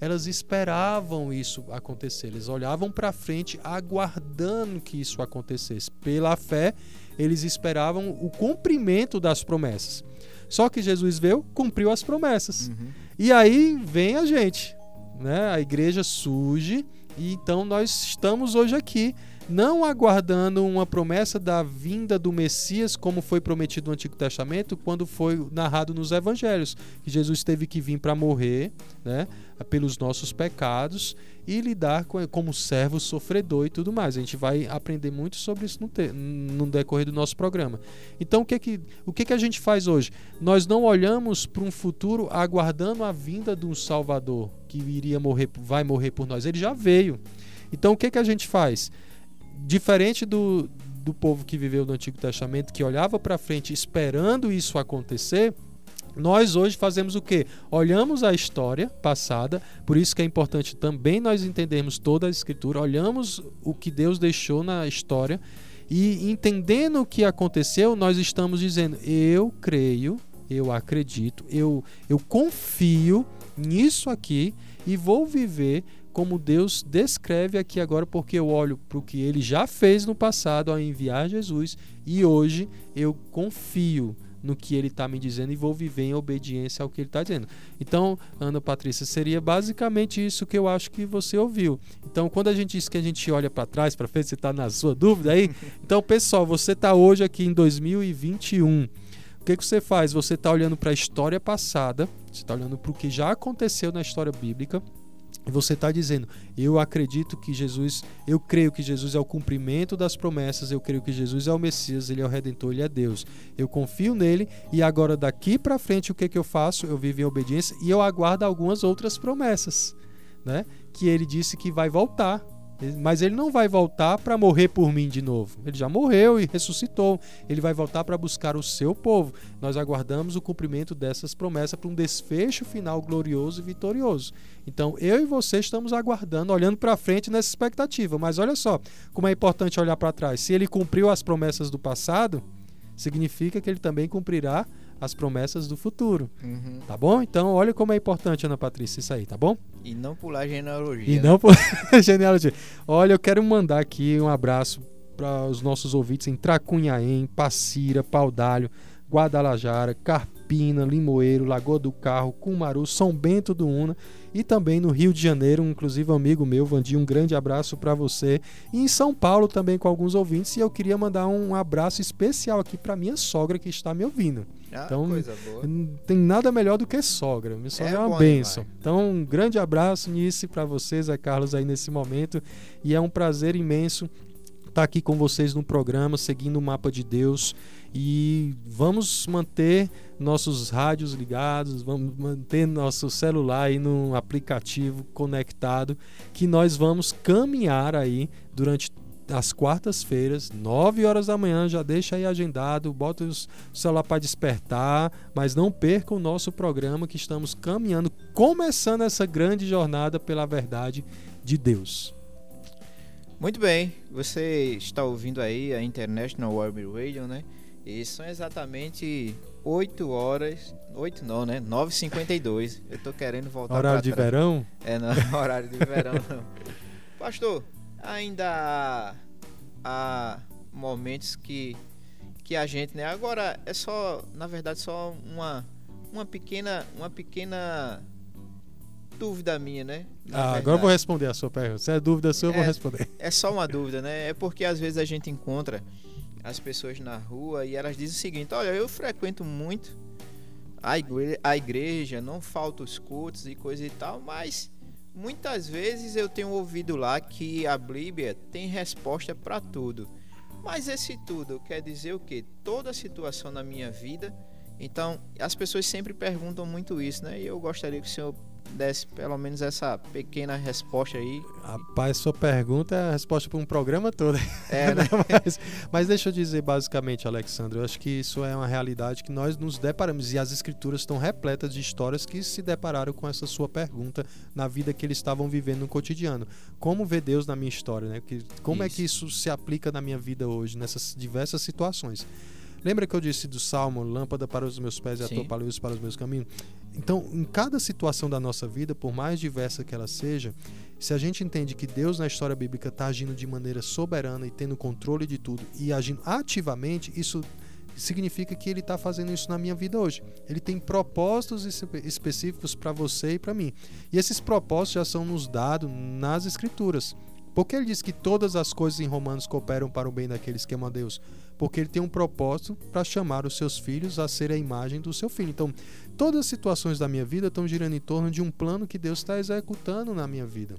elas esperavam isso acontecer. Eles olhavam para frente aguardando que isso acontecesse. Pela fé, eles esperavam o cumprimento das promessas. Só que Jesus veio, cumpriu as promessas. Uhum. E aí vem a gente, né? A igreja surge e então nós estamos hoje aqui não aguardando uma promessa da vinda do Messias como foi prometido no Antigo Testamento quando foi narrado nos Evangelhos que Jesus teve que vir para morrer, né? Pelos nossos pecados e lidar com, como servo sofredor e tudo mais. A gente vai aprender muito sobre isso no, te- no decorrer do nosso programa. Então o que que o que que a gente faz hoje? Nós não olhamos para um futuro aguardando a vinda de um Salvador que iria morrer, vai morrer por nós. Ele já veio. Então o que que a gente faz? Diferente do, do povo que viveu no Antigo Testamento, que olhava para frente esperando isso acontecer, nós hoje fazemos o quê? Olhamos a história passada, por isso que é importante também nós entendermos toda a escritura, olhamos o que Deus deixou na história e entendendo o que aconteceu, nós estamos dizendo: eu creio, eu acredito, eu, eu confio nisso aqui e vou viver como Deus descreve aqui agora, porque eu olho para o que ele já fez no passado ao enviar Jesus e hoje eu confio no que ele está me dizendo e vou viver em obediência ao que ele está dizendo. Então, Ana Patrícia, seria basicamente isso que eu acho que você ouviu. Então, quando a gente diz que a gente olha para trás, para frente, você está na sua dúvida aí? Então, pessoal, você está hoje aqui em 2021. O que, que você faz? Você está olhando para a história passada, você está olhando para o que já aconteceu na história bíblica. Você está dizendo, eu acredito que Jesus, eu creio que Jesus é o cumprimento das promessas, eu creio que Jesus é o Messias, ele é o Redentor, ele é Deus. Eu confio nele e agora daqui para frente o que, que eu faço? Eu vivo em obediência e eu aguardo algumas outras promessas, né? Que ele disse que vai voltar. Mas ele não vai voltar para morrer por mim de novo. Ele já morreu e ressuscitou. Ele vai voltar para buscar o seu povo. Nós aguardamos o cumprimento dessas promessas para um desfecho final glorioso e vitorioso. Então, eu e você estamos aguardando, olhando para frente nessa expectativa. Mas olha só, como é importante olhar para trás. Se ele cumpriu as promessas do passado, significa que ele também cumprirá as promessas do futuro. Uhum. Tá bom? Então, olha como é importante, Ana Patrícia, isso aí, tá bom? E não pular genealogia. E né? não por genealogia. Olha, eu quero mandar aqui um abraço para os nossos ouvintes em Tracunhaém, Passira, Paudalho, Guadalajara, Carpina, Limoeiro, Lagoa do Carro, Cumaru, São Bento do Una e também no Rio de Janeiro, inclusive um amigo meu, Vandinho, um grande abraço para você. E em São Paulo também com alguns ouvintes e eu queria mandar um abraço especial aqui para minha sogra que está me ouvindo. Ah, Então, coisa boa. Não tem nada melhor do que sogra. Minha sogra é, É uma benção. demais. Então, um grande abraço nisso para vocês, Zé Carlos, aí nesse momento. E é um prazer imenso estar aqui com vocês no programa, seguindo o mapa de Deus. E vamos manter nossos rádios ligados, vamos manter nosso celular aí no aplicativo conectado, que nós vamos caminhar aí durante as quartas-feiras, 9 horas da manhã, já deixa aí agendado, bota o celular para despertar, mas não perca o nosso programa que estamos caminhando, começando essa grande jornada pela verdade de Deus. Muito bem, você está ouvindo aí a International Web Radio, né? E são exatamente 8 horas, 8 não, né? 9h52. Eu tô querendo voltar Horário de trás. verão? É, não, horário de verão não. Pastor, ainda há, há momentos que, que a gente, né? Agora é só, na verdade, só uma, uma pequena, uma pequena dúvida minha, né? Ah, agora eu vou responder a sua pergunta. Se é dúvida sua, eu vou É. responder. É só uma dúvida, né? É porque às vezes a gente encontra as pessoas na rua e elas dizem o seguinte: olha, eu frequento muito a igreja, a igreja não falta os cultos e coisa e tal, mas muitas vezes eu tenho ouvido lá que a Bíblia tem resposta para tudo. Mas esse tudo quer dizer o quê? Toda situação na minha vida. Então, as pessoas sempre perguntam muito isso, né? E eu gostaria que o senhor desse pelo menos essa pequena resposta aí. Rapaz, sua pergunta é a resposta para um programa todo. É, né? mas, mas deixa eu dizer basicamente, Alexandre, eu acho que isso é uma realidade que nós nos deparamos e as escrituras estão repletas de histórias que se depararam com essa sua pergunta na vida que eles estavam vivendo no cotidiano. Como ver Deus na minha história, né? Que, como é Isso. que isso se aplica na minha vida hoje, nessas diversas situações? Lembra que eu disse do Salmo, lâmpada para os meus pés e a tua para luz para os meus caminhos? Então, em cada situação da nossa vida, por mais diversa que ela seja, se a gente entende que Deus na história bíblica está agindo de maneira soberana e tendo controle de tudo e agindo ativamente, isso significa que ele está fazendo isso na minha vida hoje. Ele tem propósitos espe- específicos para você e para mim. E esses propósitos já são nos dados nas escrituras. Porque ele diz que todas as coisas em Romanos cooperam para o bem daqueles que amam a Deus? Porque ele tem um propósito para chamar os seus filhos a ser a imagem do seu filho. Então, todas as situações da minha vida estão girando em torno de um plano que Deus está executando na minha vida.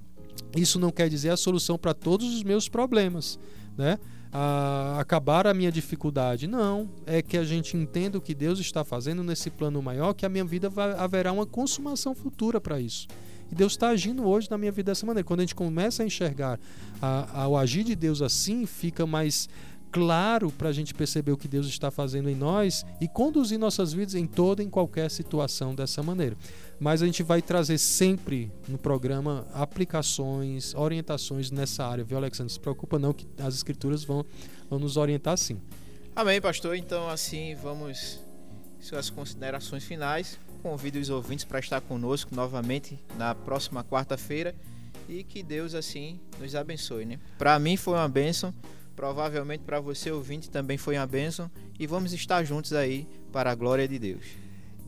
Isso não quer dizer a solução para todos os meus problemas, né? Ah, acabar a minha dificuldade. Não, é que a gente entenda o que Deus está fazendo nesse plano maior, que a minha vida vai, haverá uma consumação futura para isso. E Deus está agindo hoje na minha vida dessa maneira. Quando a gente começa a enxergar a, ao agir de Deus assim, fica mais claro para a gente perceber o que Deus está fazendo em nós e conduzir nossas vidas em toda e em qualquer situação dessa maneira. Mas a gente vai trazer sempre no programa aplicações, orientações nessa área, viu, Alexandre? Não se preocupa não que as escrituras vão, vão nos orientar sim. Amém, pastor. Então, assim, vamos suas considerações finais. Convido os ouvintes para estar conosco novamente na próxima quarta-feira e que Deus assim nos abençoe, né? Para mim foi uma bênção, provavelmente para você ouvinte também foi uma bênção e vamos estar juntos aí para a glória de Deus.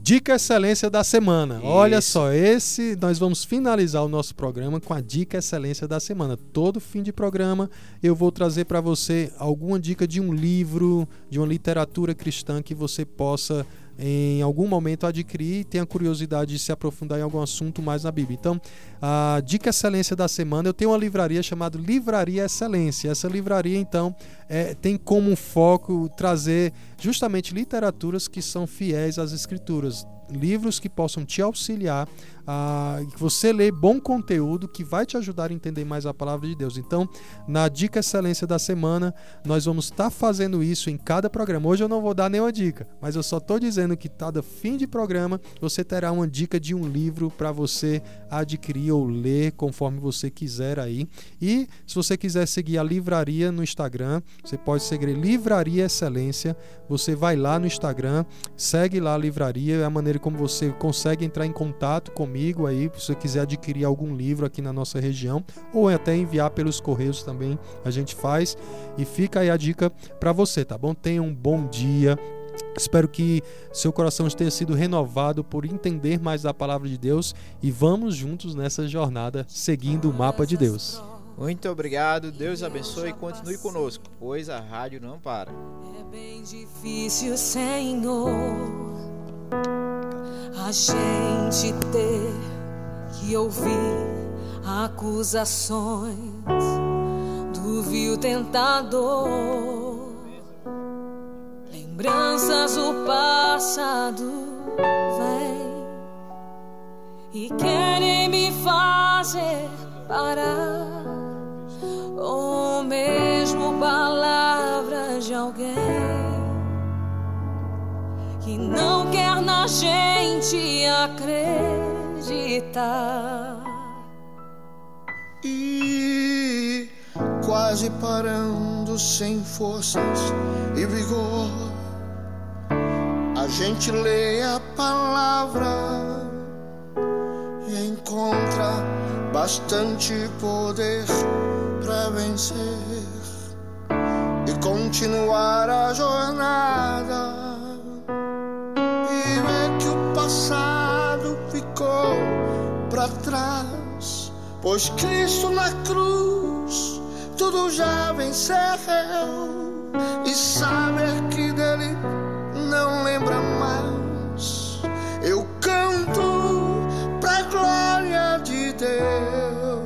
Dica excelência da semana. Olha Isso. só, esse nós vamos finalizar o nosso programa com a dica excelência da semana. Todo fim de programa eu vou trazer para você alguma dica de um livro, de uma literatura cristã que você possa em algum momento adquirir e tenha curiosidade de se aprofundar em algum assunto mais na Bíblia. Então, a dica excelência da semana, eu tenho uma livraria chamada Livraria Excelência. Essa livraria, então, é, tem como foco trazer justamente literaturas que são fiéis às escrituras, livros que possam te auxiliar a que você lê bom conteúdo que vai te ajudar a entender mais a palavra de Deus. Então, na dica excelência da semana, nós vamos estar fazendo isso em cada programa. Hoje eu não vou dar nenhuma dica, mas eu só estou dizendo que cada fim de programa você terá uma dica de um livro para você adquirir ou ler conforme você quiser aí. E se você quiser seguir a livraria no Instagram, você pode seguir Livraria Excelência. Você vai lá no Instagram, segue lá a livraria, é a maneira como você consegue entrar em contato comigo aí, se você quiser adquirir algum livro aqui na nossa região, ou até enviar pelos correios também, a gente faz. E fica aí a dica para você, tá bom? Tenha um bom dia. Espero que seu coração tenha sido renovado por entender mais da palavra de Deus e vamos juntos nessa jornada seguindo o mapa de Deus. Muito obrigado, Deus abençoe e continue conosco, pois a rádio não para. É bem difícil, Senhor, a gente ter que ouvir acusações do vil tentador. Lembranças do passado vêm e querem me fazer parar. Ou mesmo palavras de alguém que não quer na gente acreditar. E quase parando sem forças e vigor, a gente lê a palavra e encontra bastante poder para vencer e continuar a jornada. Pois Cristo na cruz tudo já venceu e saber que dele não lembra mais. Eu canto pra glória de Deus.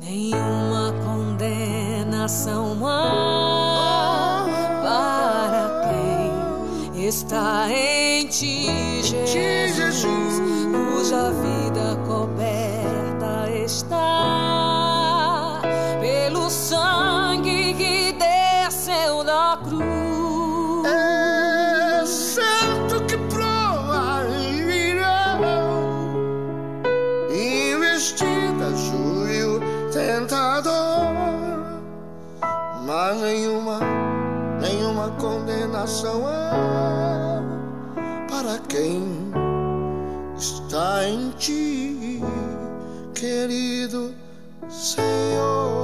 Nenhuma condenação há para quem está em cuja vida coberta está pelo sangue que desceu da cruz. É certo que provas virão, investida juio tentador, mas nenhuma, nenhuma condenação é para quem em ti, querido Senhor.